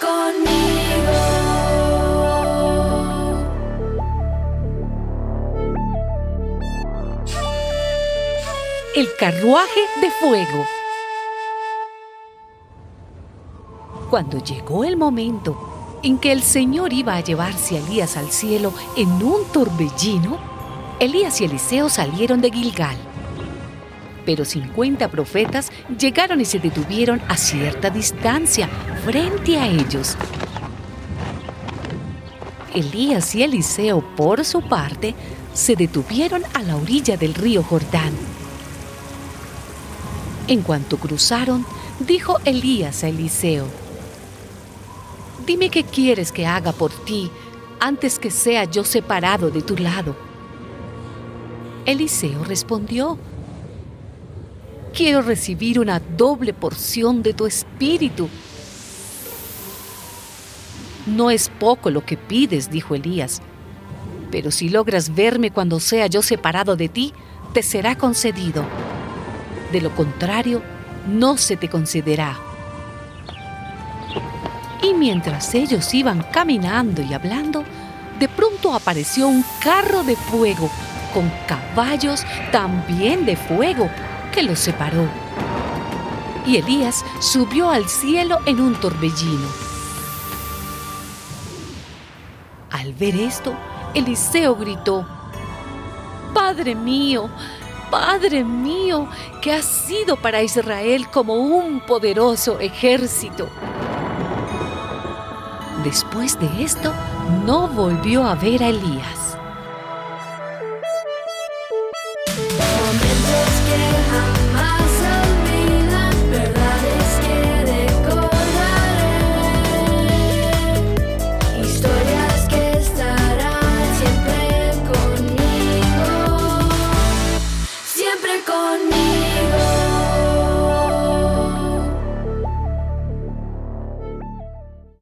conmigo. El carruaje de fuego. Cuando llegó el momento en que el Señor iba a llevarse a Elías al cielo en un torbellino, Elías y Eliseo salieron de Gilgal pero 50 profetas llegaron y se detuvieron a cierta distancia frente a ellos. Elías y Eliseo, por su parte, se detuvieron a la orilla del río Jordán. En cuanto cruzaron, dijo Elías a Eliseo, Dime qué quieres que haga por ti antes que sea yo separado de tu lado. Eliseo respondió, Quiero recibir una doble porción de tu espíritu. No es poco lo que pides, dijo Elías, pero si logras verme cuando sea yo separado de ti, te será concedido. De lo contrario, no se te concederá. Y mientras ellos iban caminando y hablando, de pronto apareció un carro de fuego con caballos también de fuego que los separó. Y Elías subió al cielo en un torbellino. Al ver esto, Eliseo gritó, Padre mío, Padre mío, que has sido para Israel como un poderoso ejército. Después de esto, no volvió a ver a Elías.